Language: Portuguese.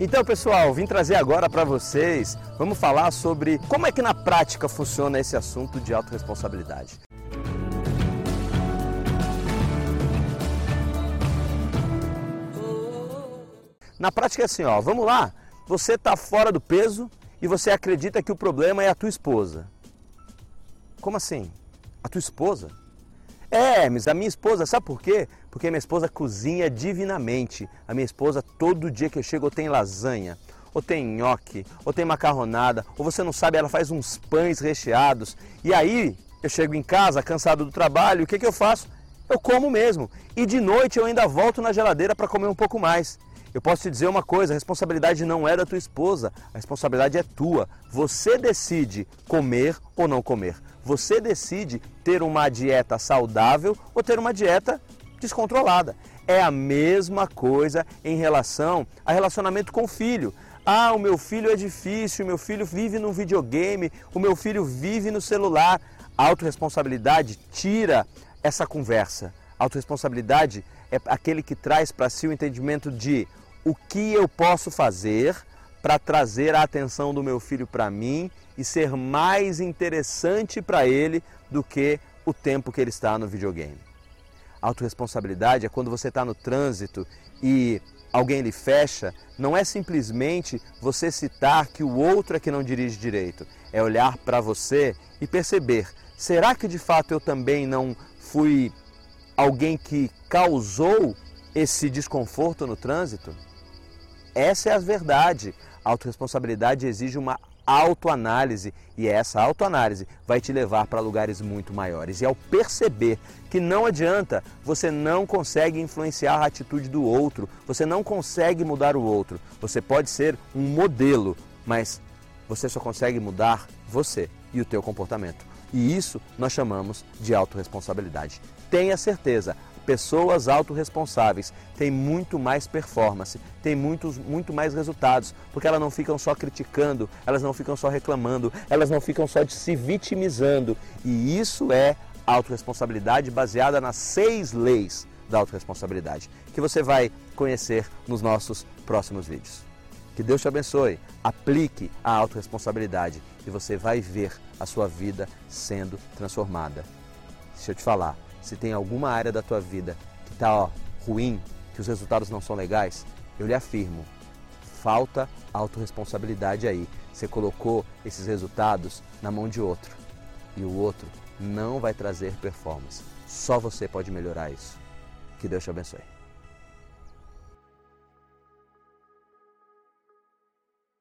Então, pessoal, vim trazer agora para vocês, vamos falar sobre como é que na prática funciona esse assunto de autorresponsabilidade. Na prática é assim, ó, vamos lá. Você está fora do peso e você acredita que o problema é a tua esposa. Como assim? A tua esposa? É, mas a minha esposa, sabe por quê? Porque minha esposa cozinha divinamente. A minha esposa, todo dia que eu chego, tem lasanha, ou tem nhoque, ou tem macarronada, ou você não sabe, ela faz uns pães recheados. E aí, eu chego em casa, cansado do trabalho, o que, que eu faço? Eu como mesmo. E de noite eu ainda volto na geladeira para comer um pouco mais. Eu posso te dizer uma coisa: a responsabilidade não é da tua esposa, a responsabilidade é tua. Você decide comer ou não comer. Você decide ter uma dieta saudável ou ter uma dieta descontrolada. É a mesma coisa em relação a relacionamento com o filho. Ah, o meu filho é difícil, o meu filho vive no videogame, o meu filho vive no celular. A autorresponsabilidade tira essa conversa. A autorresponsabilidade é aquele que traz para si o entendimento de o que eu posso fazer para trazer a atenção do meu filho para mim e ser mais interessante para ele do que o tempo que ele está no videogame. Autoresponsabilidade é quando você está no trânsito e alguém lhe fecha, não é simplesmente você citar que o outro é que não dirige direito, é olhar para você e perceber: será que de fato eu também não fui alguém que causou esse desconforto no trânsito? Essa é a verdade. A autorresponsabilidade exige uma autoanálise e essa autoanálise vai te levar para lugares muito maiores. E ao perceber que não adianta, você não consegue influenciar a atitude do outro, você não consegue mudar o outro. Você pode ser um modelo, mas você só consegue mudar você e o teu comportamento. E isso nós chamamos de autorresponsabilidade. Tenha certeza, Pessoas autorresponsáveis têm muito mais performance, têm muitos, muito mais resultados, porque elas não ficam só criticando, elas não ficam só reclamando, elas não ficam só se vitimizando. E isso é autorresponsabilidade baseada nas seis leis da autorresponsabilidade, que você vai conhecer nos nossos próximos vídeos. Que Deus te abençoe, aplique a autorresponsabilidade e você vai ver a sua vida sendo transformada. Se eu te falar, se tem alguma área da tua vida que está ruim, que os resultados não são legais, eu lhe afirmo, falta autorresponsabilidade aí. Você colocou esses resultados na mão de outro e o outro não vai trazer performance. Só você pode melhorar isso. Que Deus te abençoe.